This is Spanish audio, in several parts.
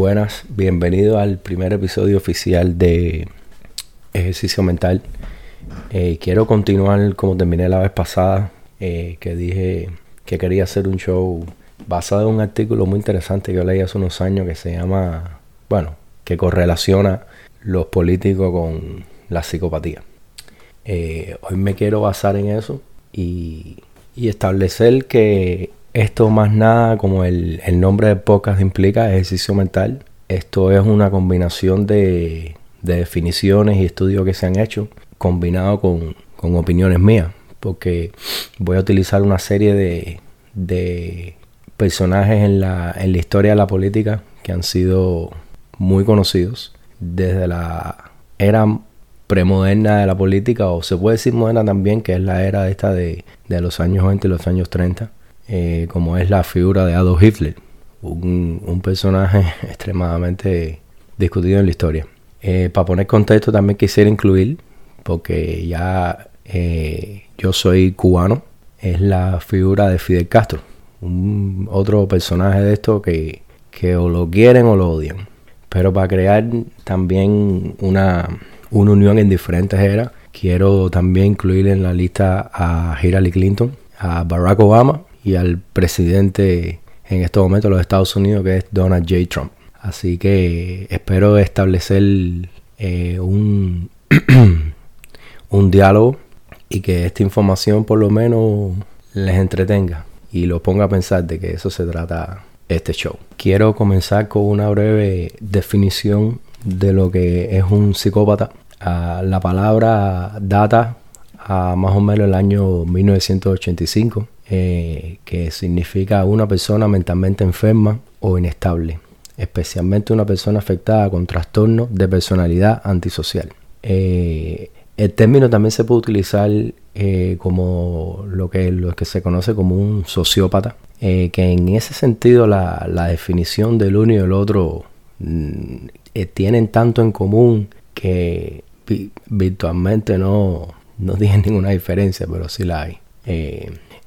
buenas, bienvenido al primer episodio oficial de Ejercicio Mental. Eh, quiero continuar como terminé la vez pasada, eh, que dije que quería hacer un show basado en un artículo muy interesante que yo leí hace unos años que se llama, bueno, que correlaciona los políticos con la psicopatía. Eh, hoy me quiero basar en eso y, y establecer que esto más nada, como el, nombre de podcast implica, ejercicio mental. Esto es una combinación de, definiciones y estudios que se han hecho, combinado con, opiniones mías, porque voy a utilizar una serie de, personajes en la, en la historia de la política que han sido muy conocidos desde la era premoderna de la política, o se puede decir moderna también, que es la era esta de, de los años 20 y los años 30 eh, como es la figura de Adolf Hitler, un, personaje extremadamente discutido en la historia. Eh, para poner contexto también quisiera incluir, porque ya eh, yo soy cubano, es la figura de Fidel Castro, un otro personaje de esto que, que o lo quieren o lo odian. Pero para crear también una, una unión en diferentes eras, quiero también incluir en la lista a Hillary Clinton, a Barack Obama y al presidente en estos momentos de los Estados Unidos, que es Donald J. Trump. Así que espero establecer eh, un, un diálogo y que esta información por lo menos les entretenga y los ponga a pensar de que eso se trata este show. Quiero comenzar con una breve definición de lo que es un psicópata. Ah, la palabra data a más o menos el año 1985 eh, que significa una persona mentalmente enferma o inestable, especialmente una persona afectada con trastorno de personalidad antisocial. Eh, el término también se puede utilizar eh, como lo que, lo que se conoce como un sociópata, que en ese sentido la, definición del uno y el otro mm, tienen tanto en común que virtualmente no, no tienen ninguna diferencia, pero sí la hay.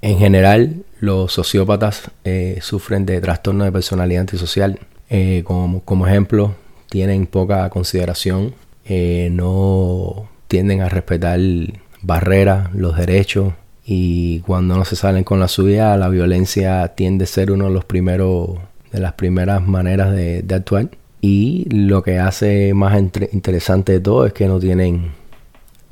En general, los sociópatas eh, sufren de trastorno de personalidad antisocial. Eh, como, como, ejemplo, tienen poca consideración, eh, no tienden a respetar barreras, los derechos y cuando no se salen con la suya, la violencia tiende a ser uno de los primeros de las primeras maneras de, actuar. Y lo que hace más interesante de todo es que no tienen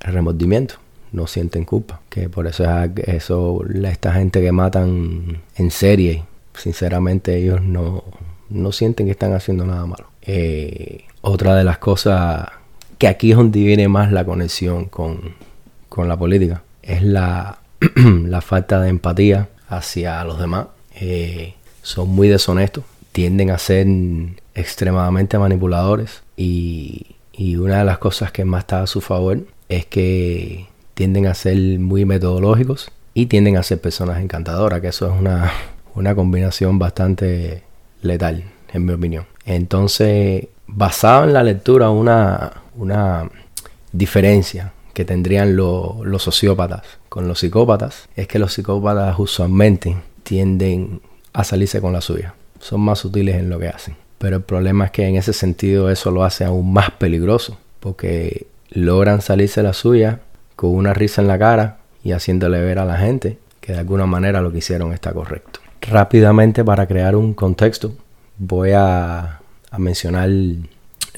remordimiento no sienten culpa. Que por eso es eso, esta gente que matan en serie, sinceramente ellos no, no sienten que están haciendo nada malo. Eh, otra de las cosas que aquí es donde viene más la conexión con, la política es la, la, falta de empatía hacia los demás. Eh, son muy deshonestos, tienden a ser extremadamente manipuladores y, y una de las cosas que más está a su favor es que tienden a ser muy metodológicos y tienden a ser personas encantadoras, que eso es una, una combinación bastante letal, en mi opinión. Entonces, basado en la lectura, una, una diferencia que tendrían los sociópatas con los psicópatas es que los psicópatas usualmente tienden a salirse con la suya. Son más sutiles en lo que hacen. Pero el problema es que en ese sentido eso lo hace aún más peligroso porque logran salirse la suya con una risa en la cara y haciéndole ver a la gente que de alguna manera lo que hicieron está correcto. Rápidamente para crear un contexto voy a, mencionar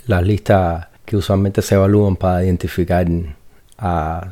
las listas que usualmente se evalúan para identificar a,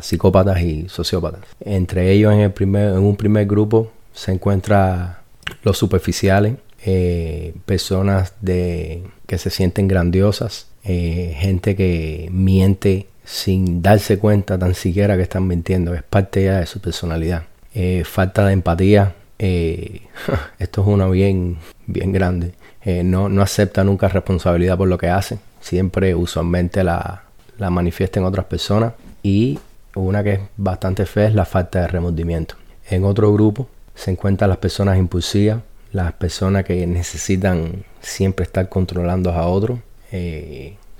psicópatas y sociópatas. Entre ellos en, el primer, en un primer grupo se encuentra los superficiales, eh, personas de, que se sienten grandiosas, eh, gente que miente sin darse cuenta tan siquiera que están mintiendo, es parte ya de su personalidad. Eh, falta de empatía, eh, esto es una bien, bien grande. Eh, no, no acepta nunca responsabilidad por lo que hace, siempre usualmente la, la manifiesta en otras personas. Y una que es bastante fea es la falta de remordimiento. En otro grupo se encuentran las personas impulsivas, las personas que necesitan siempre estar controlando a otros,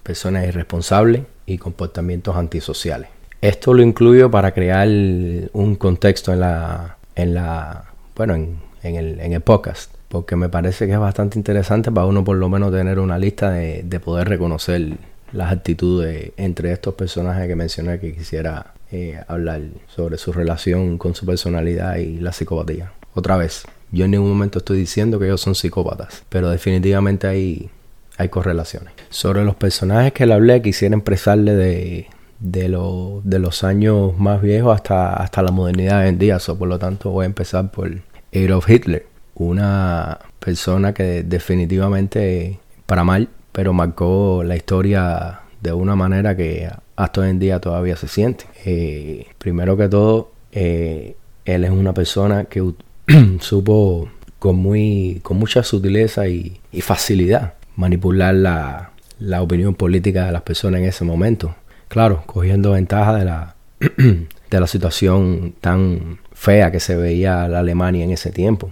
personas irresponsables y comportamientos antisociales. Esto lo incluyo para crear un contexto en la, en la bueno, en, el, podcast. porque me parece que es bastante interesante para uno por lo menos tener una lista de, de poder reconocer las actitudes entre estos personajes que mencioné que quisiera eh, hablar sobre su relación con su personalidad y la psicopatía. Otra vez, yo en ningún momento estoy diciendo que ellos son psicópatas, pero definitivamente hay, hay correlaciones. Sobre los personajes que le hablé, quisiera expresarle de, de, de los años más viejos hasta, hasta la modernidad en día. So, por lo tanto, voy a empezar por Adolf Hitler, una persona que definitivamente, para mal, pero marcó la historia de una manera que hasta hoy en día todavía se siente. Eh, primero que todo, eh, él es una persona que supo con, muy, con mucha sutileza y, facilidad manipular la, la, opinión política de las personas en ese momento. Claro, cogiendo ventaja de la, de la situación tan fea que se veía la Alemania en ese tiempo.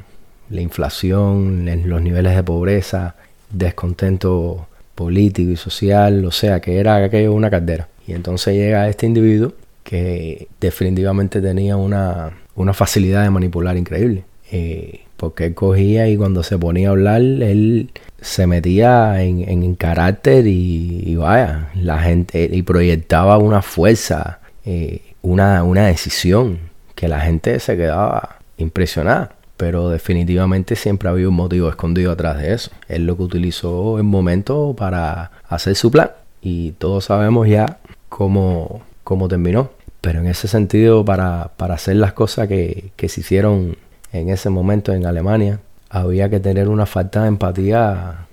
La inflación, los niveles de pobreza, descontento político y social, o sea, que era aquello una caldera. Y entonces llega este individuo que definitivamente tenía una, una facilidad de manipular increíble. Eh, porque él cogía y cuando se ponía a hablar, él se metía en, en carácter y, vaya, la gente, y proyectaba una fuerza, eh, una, una decisión, que la gente se quedaba impresionada pero definitivamente siempre había un motivo escondido atrás de eso. Él lo que utilizó en momento para hacer su plan y todos sabemos ya cómo, cómo terminó. Pero en ese sentido, para, para hacer las cosas que, que, se hicieron en ese momento en Alemania, había que tener una falta de empatía,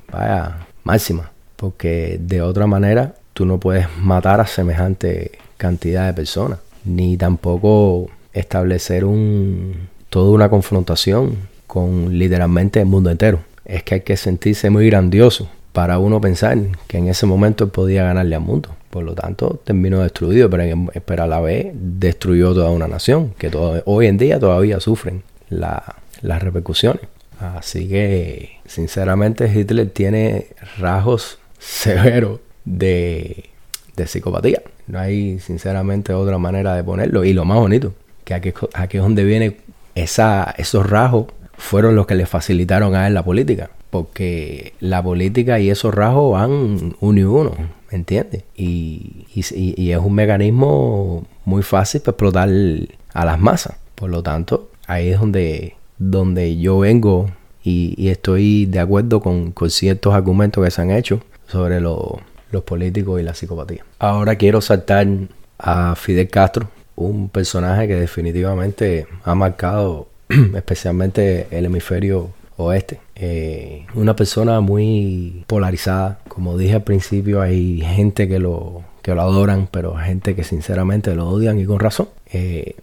máxima. Porque de otra manera, tú no puedes matar a semejante cantidad de personas. Ni tampoco establecer un, toda una confrontación con literalmente el mundo entero. Es que hay que sentirse muy grandioso para uno pensar que en ese momento podía ganarle al mundo. Por lo tanto, terminó destruido, pero, a la vez destruyó toda una nación, que hoy en día todavía sufren las repercusiones. Así que, sinceramente, Hitler tiene rasgos severos de, de psicopatía. No hay, sinceramente, otra manera de ponerlo. Y lo más bonito, que aquí, aquí es donde viene esa, esos rasgos fueron los que le facilitaron a él la política. Porque la política y esos rasgos van uno y uno, ¿me entiendes? Y, y, es un mecanismo muy fácil para explotar a las masas. Por lo tanto, ahí es donde, donde yo vengo y, estoy de acuerdo con, con, ciertos argumentos que se han hecho sobre los políticos y la psicopatía. Ahora quiero saltar a Fidel Castro, un personaje que definitivamente ha marcado especialmente el hemisferio oeste. Eh, una persona muy polarizada. Como dije al principio, hay gente que lo, que lo adoran, pero gente que sinceramente lo odian y con razón. Eh,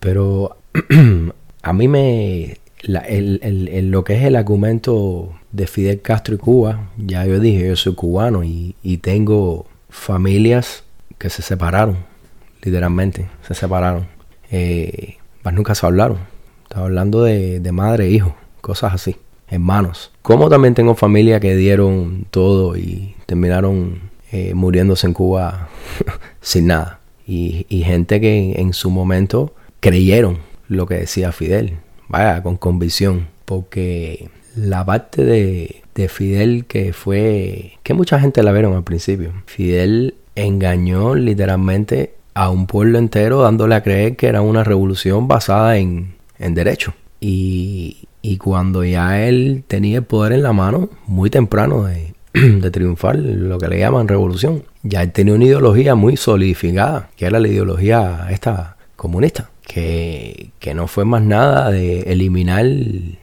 pero a mí me... lo que es el argumento de Fidel Castro y Cuba, ya yo dije, yo soy cubano y, y tengo familias que se separaron literalmente, se separaron. Eh, más nunca se hablaron. Estaba hablando de, madre e hijo, cosas así, hermanos. Como también tengo familia que dieron todo y terminaron eh, muriéndose en Cuba sin nada. Y, gente que en, su momento creyeron lo que decía Fidel, vaya, con convicción, porque la parte de, de Fidel que fue, que mucha gente la vieron al principio, Fidel engañó literalmente a un pueblo entero dándole a creer que era una revolución basada en, en derecho. Y, y, cuando ya él tenía el poder en la mano, muy temprano de, de, triunfar, lo que le llaman revolución, ya él tenía una ideología muy solidificada, que era la ideología esta comunista, que, que no fue más nada de eliminar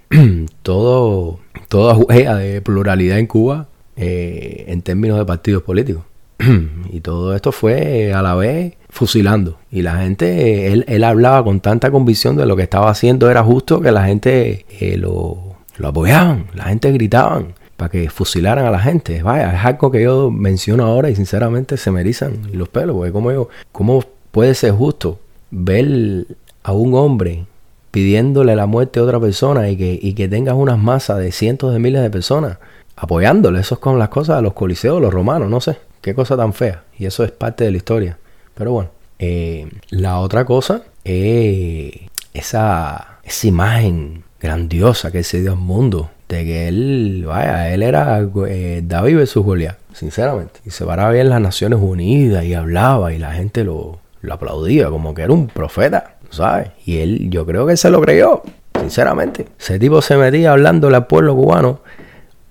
todo, toda huella de pluralidad en Cuba eh, en términos de partidos políticos. y todo esto fue a la vez fusilando. Y la gente, él, él, hablaba con tanta convicción de lo que estaba haciendo era justo que la gente eh, lo, lo, apoyaban, la gente gritaban para que fusilaran a la gente. Vaya, es algo que yo menciono ahora y sinceramente se me erizan los pelos, porque como yo, ¿cómo puede ser justo ver a un hombre pidiéndole la muerte a otra persona y que, y que tengas unas masas de cientos de miles de personas apoyándole? Eso es con las cosas de los coliseos, los romanos, no sé. Qué cosa tan fea. Y eso es parte de la historia. Pero bueno, eh, la otra cosa es esa, esa imagen grandiosa que se dio al mundo de que él, vaya, él era eh, David versus Goliat, sinceramente. Y se paraba bien en las Naciones Unidas y hablaba y la gente lo, lo aplaudía como que era un profeta, ¿sabes? Y él, yo creo que se lo creyó, sinceramente. Ese tipo se metía hablándole al pueblo cubano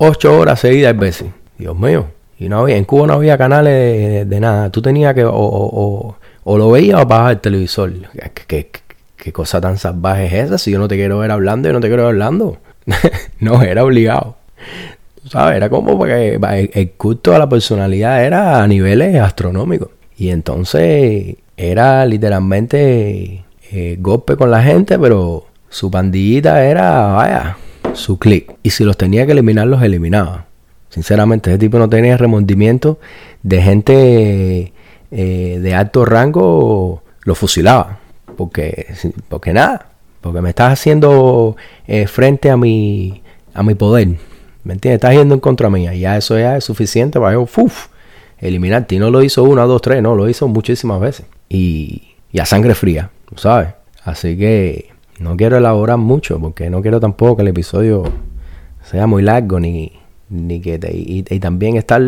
ocho horas seguidas veces. Dios mío. Y no había, en Cuba no había canales de, nada. Tú tenías que, o, lo veías o apagabas el televisor. ¿Qué, cosa tan salvaje es esa? Si yo no te quiero ver hablando, yo no te quiero ver hablando. no, era obligado. ¿Sabes? Era como porque el culto a la personalidad era a niveles astronómicos. Y entonces era literalmente eh, golpe con la gente, pero su pandillita era, vaya, su click. Y si los tenía que eliminar, los eliminaba. Sinceramente, ese tipo no tenía remordimiento de gente eh, de alto rango, lo fusilaba. Porque, porque nada, porque me estás haciendo eh, frente a mi, a mi poder. ¿Me entiendes? Estás yendo en contra mía. Ya eso ya es suficiente para yo, eliminarte. Y no lo hizo una, dos, tres, no, lo hizo muchísimas veces. Y, y a sangre fría, ¿sabes? Así que no quiero elaborar mucho porque no quiero tampoco que el episodio sea muy largo ni, ni que y, también estar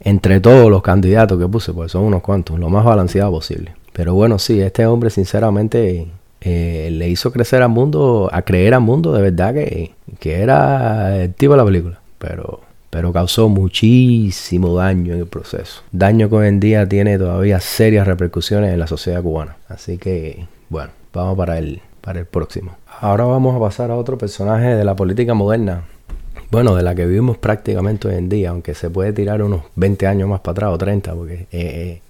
entre todos los candidatos que puse, pues son unos cuantos, lo más balanceado posible. Pero bueno, sí, este hombre sinceramente eh, le hizo crecer al mundo, a creer al mundo de verdad que, que era el tipo de la película. Pero, pero causó muchísimo daño en el proceso. Daño que hoy en día tiene todavía serias repercusiones en la sociedad cubana. Así que, bueno, vamos para el, para el próximo. Ahora vamos a pasar a otro personaje de la política moderna. Bueno, de la que vivimos prácticamente hoy en día, aunque se puede tirar unos 20 años más para atrás o 30, porque eh,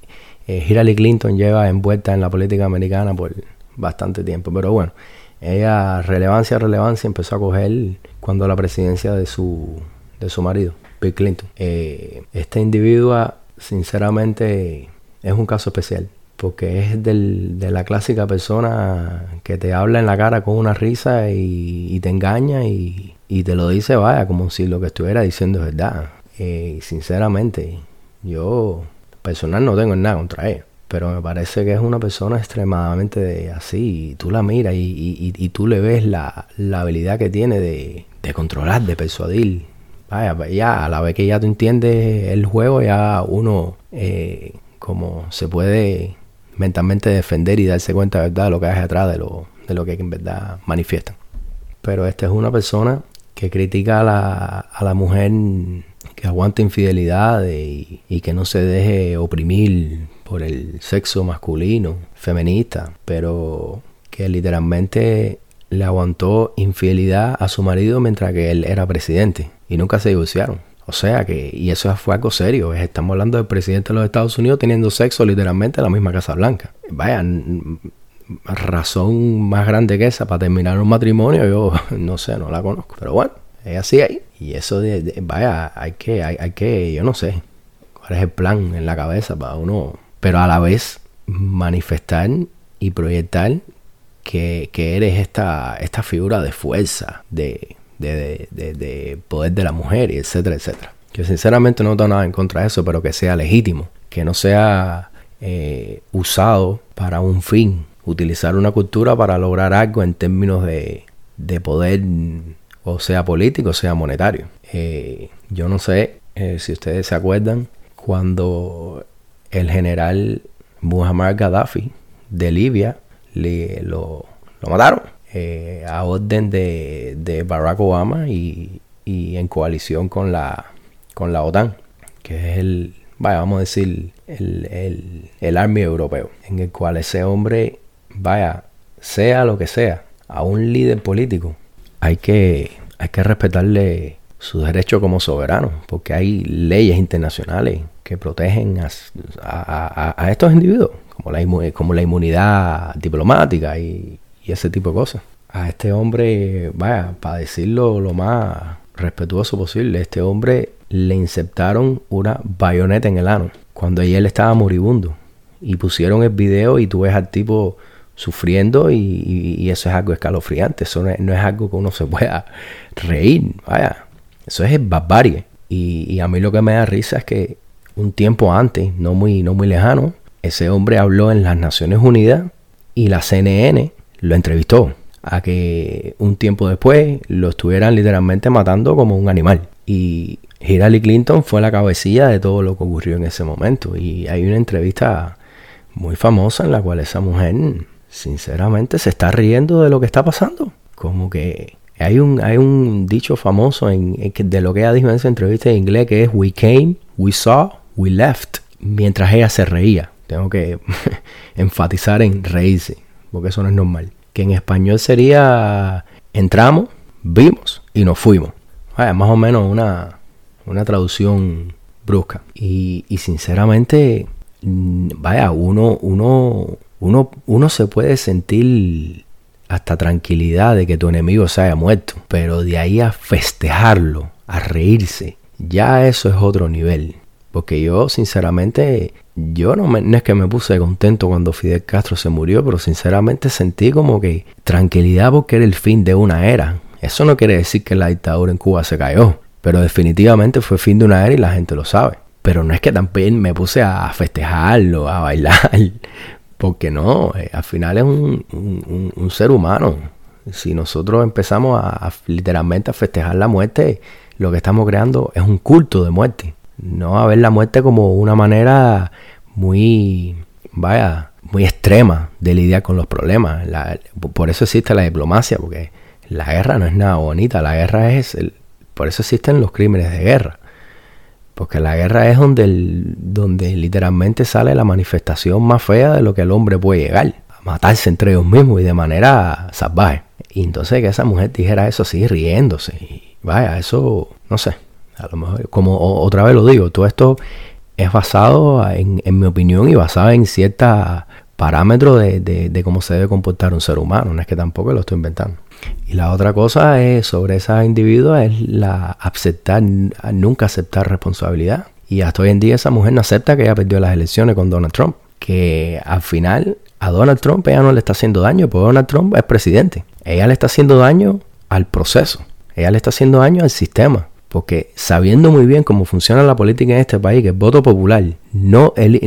eh, Hillary Clinton lleva envuelta en la política americana por bastante tiempo. Pero bueno, ella, relevancia, relevancia, empezó a coger cuando la presidencia de su, de su marido, Bill Clinton. Eh, esta individua, sinceramente, es un caso especial porque es del, de la clásica persona que te habla en la cara con una risa y, te engaña y, te lo dice, vaya, como si lo que estuviera diciendo es verdad. Eh, sinceramente, yo personal no tengo nada contra ella, pero me parece que es una persona extremadamente así, y tú la miras y, y, tú le ves la, la habilidad que tiene de, de, controlar, de persuadir. Vaya, ya a la vez que ya tú entiendes el juego, ya uno eh, como se puede mentalmente defender y darse cuenta verdad de lo que hay atrás de lo, de lo que en verdad manifiestan. Pero esta es una persona que critica a la, a la mujer que aguanta infidelidad y, y, que no se deje oprimir por el sexo masculino, feminista, pero que literalmente le aguantó infidelidad a su marido mientras que él era presidente y nunca se divorciaron. O sea que, y eso fue algo serio. Estamos hablando del presidente de los Estados Unidos teniendo sexo literalmente en la misma Casa Blanca. Vaya, razón más grande que esa para terminar un matrimonio, yo no sé, no la conozco. Pero bueno, es así ahí. Y eso vaya, hay que, hay, hay, que, yo no sé, cuál es el plan en la cabeza para uno, pero a la vez manifestar y proyectar que, que eres esta, esta figura de fuerza, de, de, poder de la mujer, etcétera, etcétera. Yo sinceramente no tengo nada en contra de eso, pero que sea legítimo, que no sea eh, usado para un fin, utilizar una cultura para lograr algo en términos de, poder, o sea político, o sea monetario. Eh, yo no sé eh, si ustedes se acuerdan cuando el general Muammar Gaddafi de Libia le, lo, lo mataron eh, a orden de, Barack Obama y, en coalición con la, con la OTAN, que es el, vaya, vamos a decir, el, el, el Army europeo, en el cual ese hombre, vaya, sea lo que sea, a un líder político, hay que, hay que respetarle su derecho como soberano, porque hay leyes internacionales que protegen a, a, a estos individuos, como la, como la inmunidad diplomática y y ese tipo de cosas. A este hombre, vaya, para decirlo lo más respetuoso posible, este hombre le insertaron una bayoneta en el ano cuando él estaba moribundo. Y pusieron el video y tú ves al tipo sufriendo y, eso es algo escalofriante. Eso no es, algo que uno se pueda reír. Vaya, eso es barbarie. Y, y, a mí lo que me da risa es que un tiempo antes, no muy, no muy lejano, ese hombre habló en las Naciones Unidas y la CNN lo entrevistó a que un tiempo después lo estuvieran literalmente matando como un animal. Y Hillary Clinton fue la cabecilla de todo lo que ocurrió en ese momento. Y hay una entrevista muy famosa en la cual esa mujer, sinceramente, se está riendo de lo que está pasando. Como que hay un, hay un dicho famoso en, de lo que ella dijo en esa entrevista en inglés que es We came, we saw, we left. Mientras ella se reía. Tengo que enfatizar en reírse, porque eso no es normal. Que en español sería entramos, vimos y nos fuimos. más o menos una, una traducción brusca. Y, y sinceramente, mm, vaya, uno, uno, uno, uno se puede sentir hasta tranquilidad de que tu enemigo se haya muerto. Pero de ahí a festejarlo, a reírse, ya eso es otro nivel. Porque yo, sinceramente, yo no, no, es que me puse contento cuando Fidel Castro se murió, pero sinceramente sentí como que tranquilidad porque era el fin de una era. Eso no quiere decir que la dictadura en Cuba se cayó, pero definitivamente fue fin de una era y la gente lo sabe. Pero no es que también me puse a festejarlo, a bailar, porque no, eh, al final es un, ser humano. Si nosotros empezamos a, literalmente a festejar la muerte, lo que estamos creando es un culto de muerte. No a ver la muerte como una manera muy, vaya, muy extrema de lidiar con los problemas. por eso existe la diplomacia, porque la guerra no es nada bonita, la guerra es, el, por eso existen los crímenes de guerra. Porque la guerra es donde, donde literalmente sale la manifestación más fea de lo que el hombre puede llegar. A matarse entre ellos mismos y de manera salvaje. Y entonces que esa mujer dijera eso así riéndose. Y vaya, eso, no sé. A lo mejor, como otra vez lo digo, todo esto es basado, en, en mi opinión, y basado en ciertos parámetros de, de, de cómo se debe comportar un ser humano. No es que tampoco lo estoy inventando. Y la otra cosa es sobre esa individuo es la aceptar, nunca aceptar responsabilidad. Y hasta hoy en día esa mujer no acepta que ella perdió las elecciones con Donald Trump. Que al final a Donald Trump ella no le está haciendo daño, porque Donald Trump es presidente. Ella le está haciendo daño al proceso. Ella le está haciendo daño al sistema. Porque sabiendo muy bien cómo funciona la política en este país, que el voto popular no, elige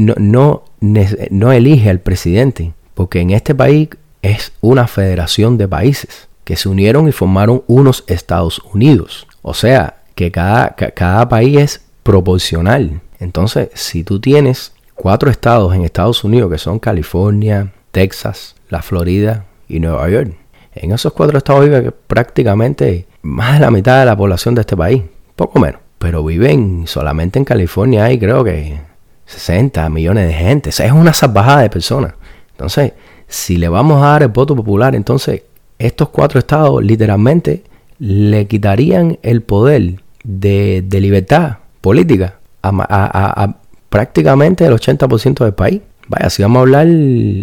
al presidente. Porque en este país es una federación de países que se unieron y formaron unos Estados Unidos. O sea, que cada, cada país es proporcional. Entonces, si tú tienes cuatro estados en Estados Unidos, que son California, Texas, la Florida y Nueva York, en esos cuatro estados vive prácticamente más de la mitad de la población de este país, poco menos. Pero viven solamente en California hay creo que 60 millones de gente. es una salvajada de personas. Entonces, si le vamos a dar el voto popular, entonces estos cuatro estados literalmente le quitarían el poder de, libertad política a, prácticamente el 80% del país. Vaya, si vamos a hablar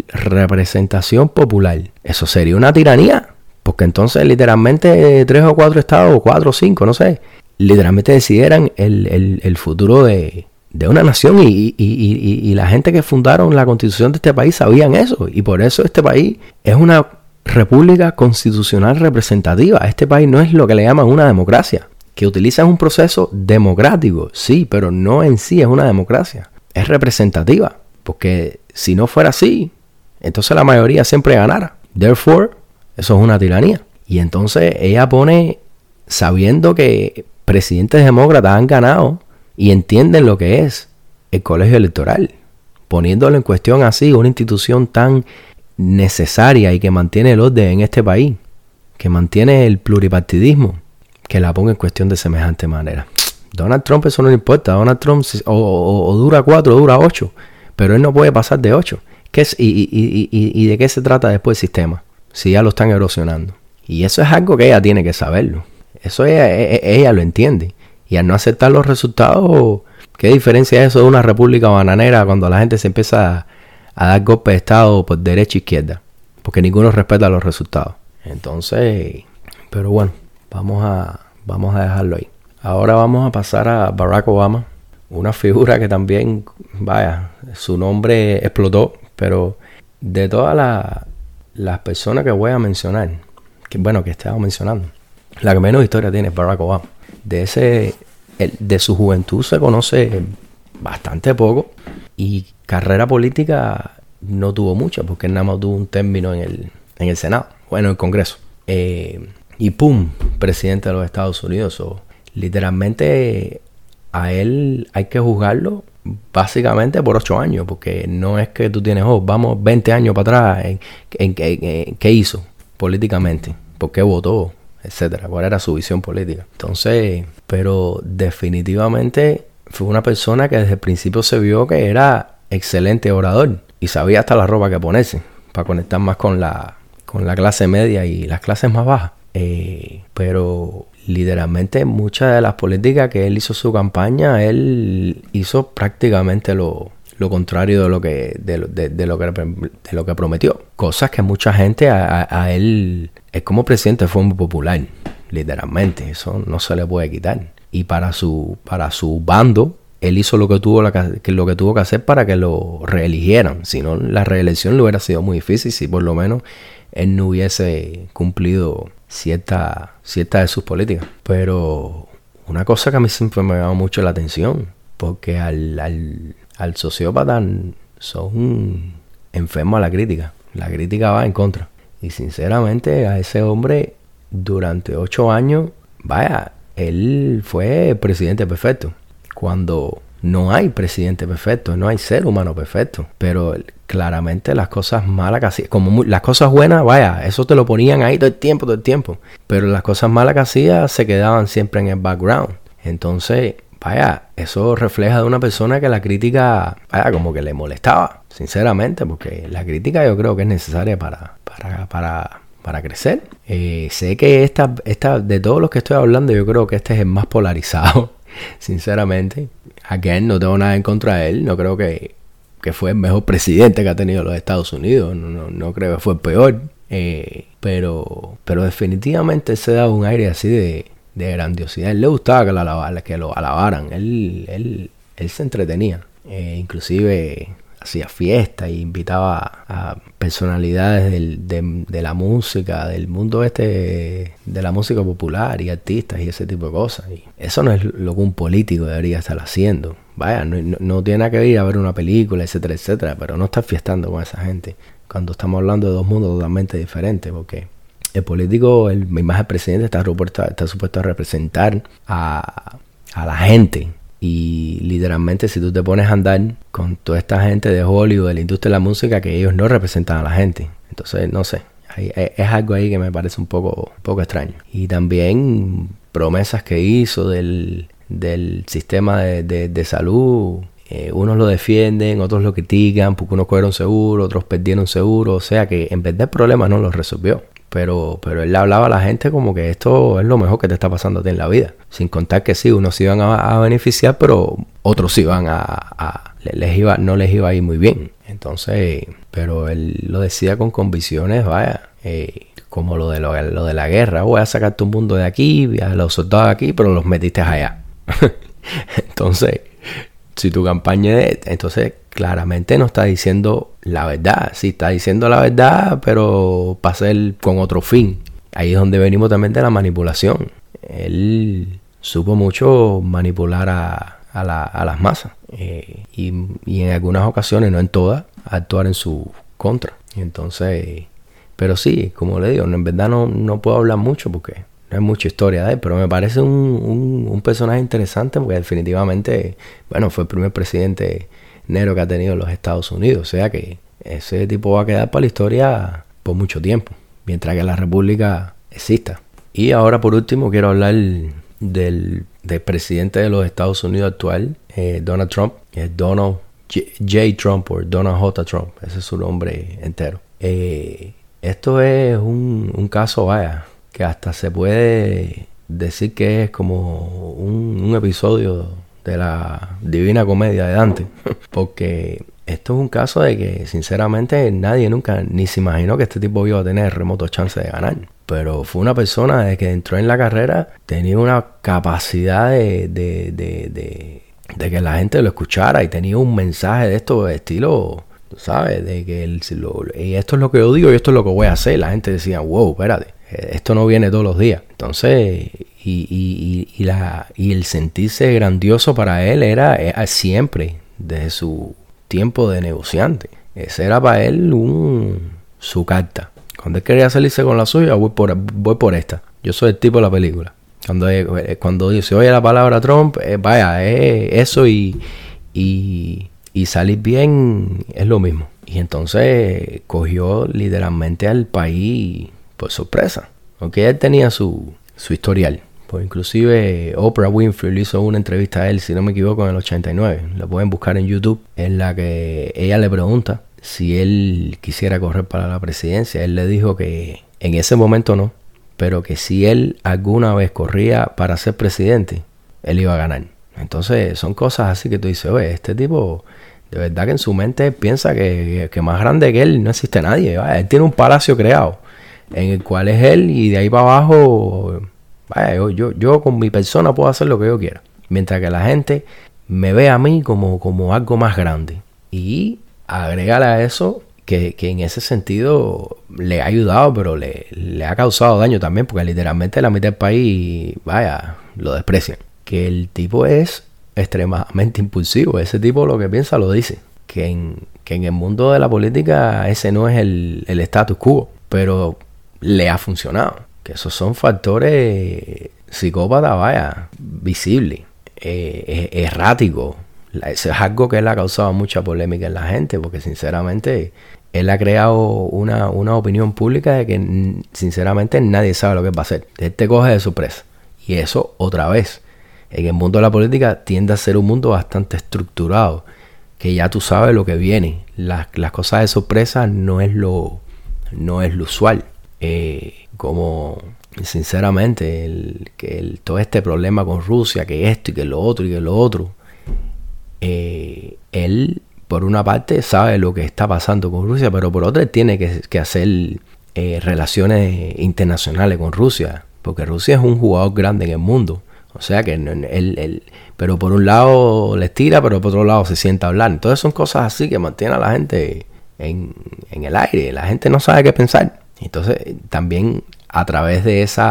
representación popular, eso sería una tiranía. Porque entonces literalmente tres o cuatro estados, o cuatro o cinco, no sé, literalmente decidieran el, futuro de, una nación y, y, la gente que fundaron la constitución de este país sabían eso. Y por eso este país es una república constitucional representativa. Este país no es lo que le llaman una democracia, que utiliza un proceso democrático, sí, pero no en sí es una democracia, es representativa, porque si no fuera así, entonces la mayoría siempre ganara. Therefore, eso es una tiranía. Y entonces ella pone, sabiendo que presidentes demócratas han ganado y entienden lo que es el colegio electoral, poniéndolo en cuestión así, una institución tan necesaria y que mantiene el orden en este país, que mantiene el pluripartidismo, que la ponga en cuestión de semejante manera. Donald Trump eso no le importa, Donald Trump o, dura cuatro o dura ocho, pero él no puede pasar de ocho. ¿Qué es, y, y, de qué se trata después el sistema? Si ya lo están erosionando. Y eso es algo que ella tiene que saberlo. Eso ella, e, e, ella, lo entiende. Y al no aceptar los resultados, ¿qué diferencia es eso de una república bananera cuando la gente se empieza a a dar golpe de Estado por derecha e izquierda, porque ninguno respeta los resultados. Entonces, pero bueno, vamos a, vamos a dejarlo ahí. Ahora vamos a pasar a Barack Obama, una figura que también, vaya, su nombre explotó, pero de todas las personas que voy a mencionar, que bueno, que estaba mencionando, la que menos historia tiene es Barack Obama. De ese, de su juventud se conoce bastante poco y carrera política no tuvo mucha, porque nada más tuvo un término en el, en el Senado, bueno, en el Congreso. eh, y ¡pum! Presidente de los Estados Unidos. Literalmente a él hay que juzgarlo básicamente por ocho años, porque no es que tú tienes, oh, vamos 20 años para atrás, en, en, qué hizo políticamente, por qué votó, etcétera, cuál era su visión política. Entonces, pero definitivamente fue una persona que desde el principio se vio que era excelente orador y sabía hasta la ropa que ponerse para conectar más con la, con la clase media y las clases más bajas. Eh, pero literalmente muchas de las políticas que él hizo su campaña, él hizo prácticamente lo, contrario de lo que de, lo que de lo que prometió. Cosas que mucha gente a, él es como presidente fue muy popular literalmente. Eso no se le puede quitar. Y para su para su bando él hizo lo que tuvo que, lo que tuvo que hacer para que lo reeligieran. Si no la reelección le hubiera sido muy difícil si por lo menos él no hubiese cumplido cierta, cierta de sus políticas. Pero una cosa que a mí siempre me ha llamado mucho la atención, porque al, al, al sociópata son enfermos a la crítica. La crítica va en contra. Y sinceramente a ese hombre durante ocho años, vaya, él fue presidente perfecto. Cuando no hay presidente perfecto, no hay ser humano perfecto, pero claramente las cosas malas que hacía, las cosas buenas, vaya, eso te lo ponían ahí todo el tiempo, todo el tiempo, pero las cosas malas que hacía se quedaban siempre en el background. Entonces, vaya, eso refleja de una persona que la crítica, vaya, como que le molestaba, sinceramente, porque la crítica yo creo que es necesaria para, para, para, para crecer. Eh, sé que esta, esta, de todos los que estoy hablando, yo creo que este es el más polarizado, sinceramente. Again, no tengo nada en contra de él. No creo que, fue el mejor presidente que ha tenido los Estados Unidos. No, creo que fue el peor. Eh, pero, pero definitivamente se da un aire así de, grandiosidad. él le gustaba que lo, alabaran. Él, él, él se entretenía. Eh, inclusive hacía fiesta y invitaba a personalidades de, la música, del mundo este, de la música popular y artistas y ese tipo de cosas. Y eso no es lo que un político debería estar haciendo. Vaya, no, tiene nada que ir a ver una película, etcétera, etcétera, pero no estar fiestando con esa gente. Cuando estamos hablando de dos mundos totalmente diferentes, porque el político, el, más el presidente, está, supuesto a representar a, a la gente y literalmente si tú te pones a andar con toda esta gente de Hollywood, de la industria de la música, que ellos no representan a la gente. Entonces, no sé, es algo ahí que me parece un poco, poco extraño. Y también promesas que hizo del, sistema de, salud. Eh, unos lo defienden, otros lo critican porque unos cogieron seguro, otros perdieron seguro. O sea que en vez de problemas no los resolvió. Pero, pero él le hablaba a la gente como que esto es lo mejor que te está pasando a ti en la vida. Sin contar que sí, unos iban a, beneficiar, pero otros iban a, les iba, no les iba a ir muy bien. Entonces, pero él lo decía con convicciones, vaya, eh, como lo de, lo, de la guerra. Voy a sacarte un mundo de aquí, a los soldados aquí, pero los metiste allá. Entonces, si tu campaña es, entonces claramente no está diciendo la verdad. Sí está diciendo la verdad, pero para ser con otro fin. Ahí es donde venimos también de la manipulación. Él supo mucho manipular a, a, las masas. Eh, y, en algunas ocasiones, no en todas, actuar en su contra. Entonces, pero sí, como le digo, en verdad no, no puedo hablar mucho porque no hay mucha historia de él, pero me parece un, un personaje interesante porque definitivamente, bueno, fue el primer presidente negro que ha tenido los Estados Unidos. O sea que ese tipo va a quedar para la historia por mucho tiempo, mientras que la República exista. Y ahora por último quiero hablar del, presidente de los Estados Unidos actual, eh, Donald Trump, es Donald J. Trump o Donald J. Trump, ese es su nombre entero. Eh, esto es un, un, caso, vaya, que hasta se puede decir que es como un, un episodio de la Divina Comedia de Dante. Porque esto es un caso de que sinceramente nadie nunca ni se imaginó que este tipo iba a tener remoto chance de ganar. Pero fue una persona de que entró en la carrera, tenía una capacidad de, de, de, de, que la gente lo escuchara y tenía un mensaje de esto estilo, ¿sabes? De que él, y esto es lo que yo digo y esto es lo que voy a hacer. La gente decía, wow, espérate, esto no viene todos los días. Entonces, y, y, la, y el sentirse grandioso para él era, siempre, desde su tiempo de negociante. Ese era para él un, su carta. Cuando él quería salirse con la suya, voy por, voy por esta. Yo soy el tipo de la película. Cuando, eh, cuando se oye la palabra Trump, eh, vaya, eso y, y, y salir bien es lo mismo. Y entonces cogió literalmente al país por sorpresa. Aunque él tenía su, su historial. Pues inclusive Oprah Winfrey le hizo una entrevista a él, si no me equivoco, en el 89. La pueden buscar en YouTube, en la que ella le pregunta si él quisiera correr para la presidencia. Él le dijo que en ese momento no, pero que si él alguna vez corría para ser presidente, él iba a ganar. Entonces son cosas así que tú dices, oye, este tipo de verdad que en su mente piensa que, más grande que él no existe nadie. Él tiene un palacio creado en el cual es él y de ahí para abajo, vaya, yo, yo, con mi persona puedo hacer lo que yo quiera. Mientras que la gente me ve a mí como, como algo más grande. Y agregarle a eso que, en ese sentido le ha ayudado, pero le, le, ha causado daño también, porque literalmente la mitad del país, vaya, lo desprecian. Que el tipo es extremadamente impulsivo. Ese tipo lo que piensa lo dice. Que en, que en el mundo de la política ese no es el, el status quo, pero le ha funcionado. Que esos son factores psicópatas, vaya, visibles, eh, erráticos. Eso es algo que él ha causado mucha polémica en la gente, porque sinceramente él ha creado una, una opinión pública de que sinceramente nadie sabe lo que va a hacer. Él te coge de sorpresa. Y eso otra vez en el mundo de la política tiende a ser un mundo bastante estructurado, que ya tú sabes lo que viene. Las, cosas de sorpresa no es lo, no es lo usual. Eh, como sinceramente, el, que todo este problema con Rusia, que esto y que lo otro y que lo otro, eh, él por una parte sabe lo que está pasando con Rusia, pero por otra tiene que, hacer eh, relaciones internacionales con Rusia, porque Rusia es un jugador grande en el mundo. O sea que él, pero por un lado les tira, pero por otro lado se sienta a hablar. Entonces son cosas así que mantienen a la gente en, el aire. La gente no sabe qué pensar. Entonces también a través de ese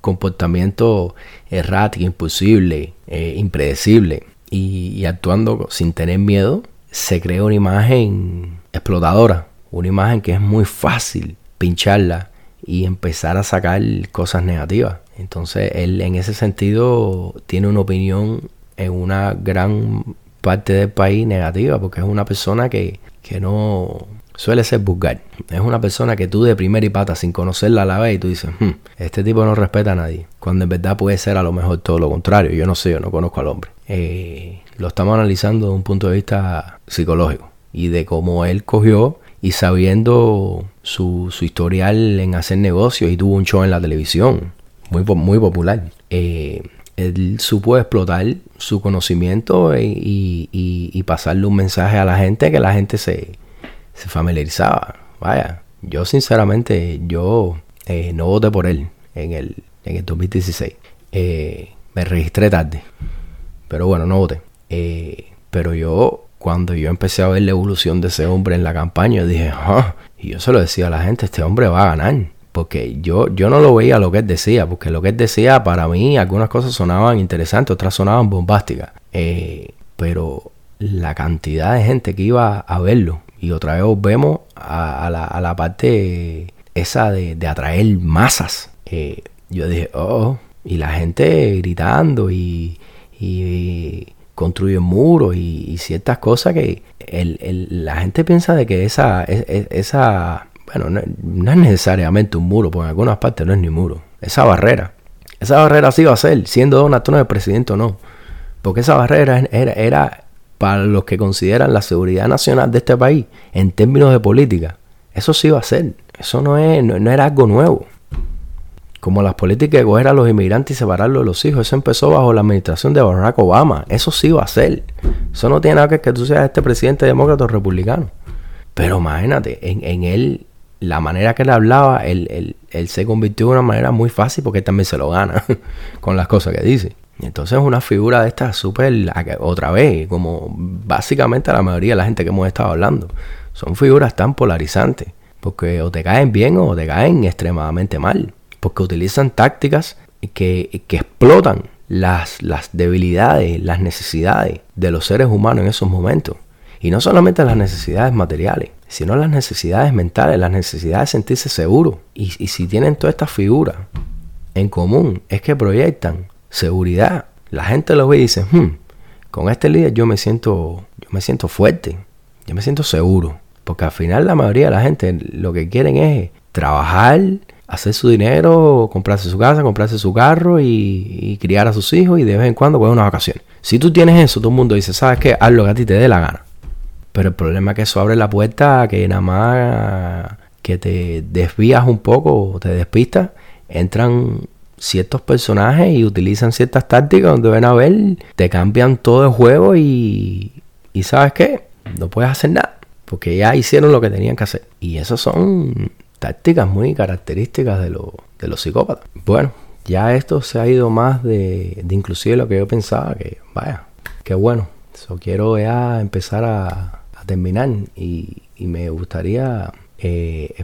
comportamiento errático, imposible, eh, impredecible y, actuando sin tener miedo, se crea una imagen explotadora. Una imagen que es muy fácil pincharla y empezar a sacar cosas negativas. Entonces él en ese sentido tiene una opinión en una gran parte del país negativa porque es una persona que, no suele ser vulgar. Es una persona que tú de primera y pata sin conocerla la vez y tú dices, hmm, este tipo no respeta a nadie. Cuando en verdad puede ser a lo mejor todo lo contrario. Yo no sé, yo no conozco al hombre. Eh, lo estamos analizando desde un punto de vista psicológico y de cómo él cogió y sabiendo su, su historial en hacer negocios y tuvo un show en la televisión muy, muy popular. Eh, él supo explotar su conocimiento y, pasarle un mensaje a la gente que la gente se, familiarizaba. Vaya, yo sinceramente, yo eh, no voté por él en el, en el 2016. Eh, me registré tarde, pero bueno, no voté. pero yo, cuando yo empecé a ver la evolución de ese hombre en la campaña, dije, ah", y yo se lo decía a la gente, este hombre va a ganar porque yo, yo no lo veía lo que él decía, porque lo que él decía para mí algunas cosas sonaban interesantes, otras sonaban bombásticas, eh, pero la cantidad de gente que iba a verlo, y otra vez volvemos a, la, parte esa de, atraer masas, eh, yo dije, oh, y la gente gritando y, y construye muros y, ciertas cosas que la gente piensa de que esa, esa bueno, no, es necesariamente un muro, porque en algunas partes no es ni muro. Esa barrera. Esa barrera sí va a ser, siendo Donald Trump el presidente o no. Porque esa barrera era, era para los que consideran la seguridad nacional de este país en términos de política. Eso sí va a ser. Eso no, es, no, era algo nuevo. Como las políticas de coger a los inmigrantes y separarlos de los hijos. Eso empezó bajo la administración de Barack Obama. Eso sí va a ser. Eso no tiene nada que ver que tú seas este presidente demócrata o republicano. Pero imagínate, en, en él la manera que él hablaba, él, se convirtió en una manera muy fácil porque él también se lo gana con las cosas que dice. Entonces es una figura de esta súper, otra vez, como básicamente la mayoría de la gente que hemos estado hablando. Son figuras tan polarizantes, porque o te caen bien o te caen extremadamente mal, porque utilizan tácticas que, que explotan las, las debilidades, las necesidades de los seres humanos en esos momentos. Y no solamente las necesidades materiales, sino las necesidades mentales, las necesidades de sentirse seguro. Y, si tienen todas estas figuras en común, es que proyectan seguridad. La gente lo ve y dice, hmm, con este líder yo me siento, yo me siento fuerte, yo me siento seguro. Porque al final la mayoría de la gente lo que quieren es trabajar, hacer su dinero, comprarse su casa, comprarse su carro y, criar a sus hijos y de vez en cuando coger una vacación. Si tú tienes eso, todo el mundo dice, ¿sabes qué? Haz lo que a ti te dé la gana. Pero el problema es que eso abre la puerta a que nada más que te desvías un poco o te despistas, entran ciertos personajes y utilizan ciertas tácticas donde ven a ver, te cambian todo el juego y, y ¿sabes qué? No puedes hacer nada porque ya hicieron lo que tenían que hacer. Y eso son tácticas muy características de, de los psicópatas. Bueno, ya esto se ha ido más de, de inclusive lo que yo pensaba, que vaya, qué bueno. So, quiero ya empezar a, terminar y, me gustaría eh,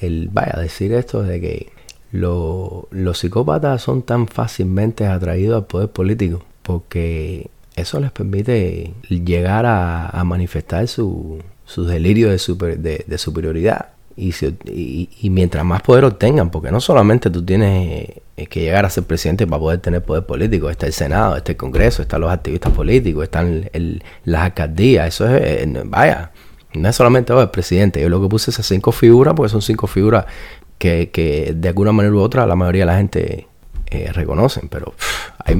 el, vaya, decir esto de que los psicópatas son tan fácilmente atraídos al poder político porque eso les permite llegar a, manifestar su, su delirio de, de, superioridad. Y, y, mientras más poder obtengan, porque no solamente tú tienes eh, que llegar a ser presidente para poder tener poder político, está el Senado, está el Congreso, están los activistas políticos, están las alcaldías, eso es, eh, vaya, no es solamente oh, el presidente, yo lo que puse esas cinco figuras, porque son cinco figuras que, de alguna manera u otra la mayoría de la gente eh, reconocen, pero hay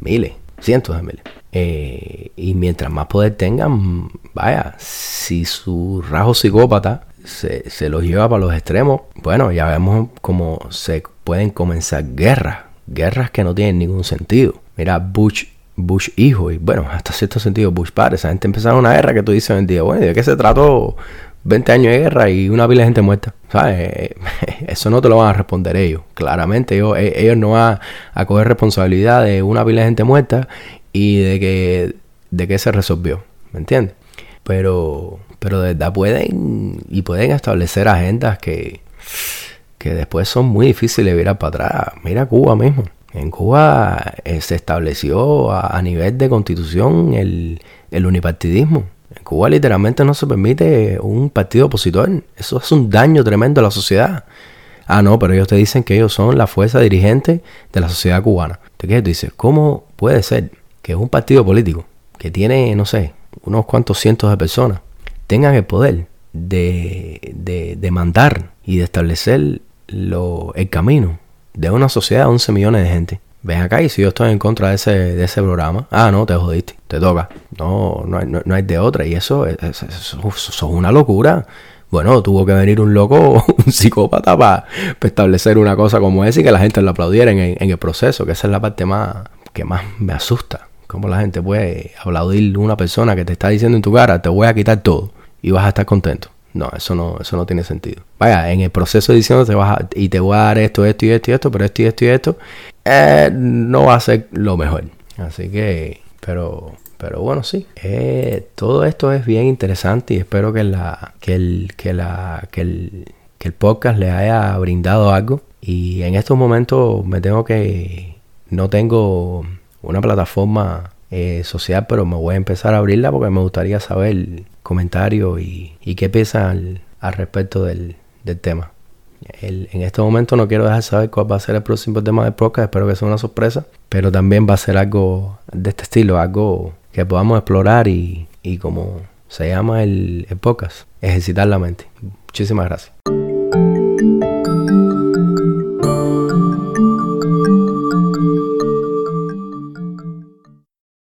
miles, cientos de miles. Eh, y mientras más poder tengan, vaya, si su rasgo psicópata se, se los lleva para los extremos, bueno, ya vemos cómo se pueden comenzar guerras, guerras que no tienen ningún sentido. Mira, Bush, Bush hijo y bueno, hasta cierto sentido Bush padre, esa gente empezaron una guerra que tú dices en día, bueno, ¿de qué se trató 20 años de guerra y una pila de gente muerta? ¿Sabes? Eso no te lo van a responder ellos, claramente ellos, e, ellos no van a coger responsabilidad de una pila de gente muerta y de que, de que se resolvió, ¿me entiendes? Pero, pero de verdad pueden y pueden establecer agendas que, que después son muy difíciles de virar para atrás. Mira Cuba mismo. En Cuba eh, se estableció a, nivel de constitución el, el unipartidismo. En Cuba literalmente no se permite un partido opositor. Eso es un daño tremendo a la sociedad. Ah, no, pero ellos te dicen que ellos son la fuerza dirigente de la sociedad cubana. ¿Te qué? Tú dices, ¿cómo puede ser que un partido político que tiene, no sé, unos cuantos cientos de personas, tengan el poder de, de, mandar y de establecer lo, el camino de una sociedad de 11 millones de gente. Ven acá y si yo estoy en contra de ese, de ese programa, ah, no, te jodiste, te toca. No, no hay, no, hay de otra. Y eso, es, es, una locura. Bueno, tuvo que venir un loco, un psicópata para, establecer una cosa como esa y que la gente lo aplaudiera en, en, el proceso, que esa es la parte más que más me asusta. Cómo la gente puede aplaudir a una persona que te está diciendo en tu cara, te voy a quitar todo y vas a estar contento. No, eso no, eso no tiene sentido. Vaya, en el proceso de diciendo te vas y te voy a dar esto, esto y esto y esto, pero esto y esto y esto, eh, no va a ser lo mejor. Así que, pero, pero bueno, sí. Eh, todo esto es bien interesante y espero que la, que el, que la, que el, que el podcast le haya brindado algo. Y en estos momentos me tengo que, no tengo una plataforma eh, social, pero me voy a empezar a abrirla porque me gustaría saber comentarios y, qué piensan al, respecto del, tema. en este momento no quiero dejar saber cuál va a ser el próximo tema del podcast, espero que sea una sorpresa, pero también va a ser algo de este estilo, algo que podamos explorar y, como se llama el, el podcast, ejercitar la mente. Muchísimas gracias.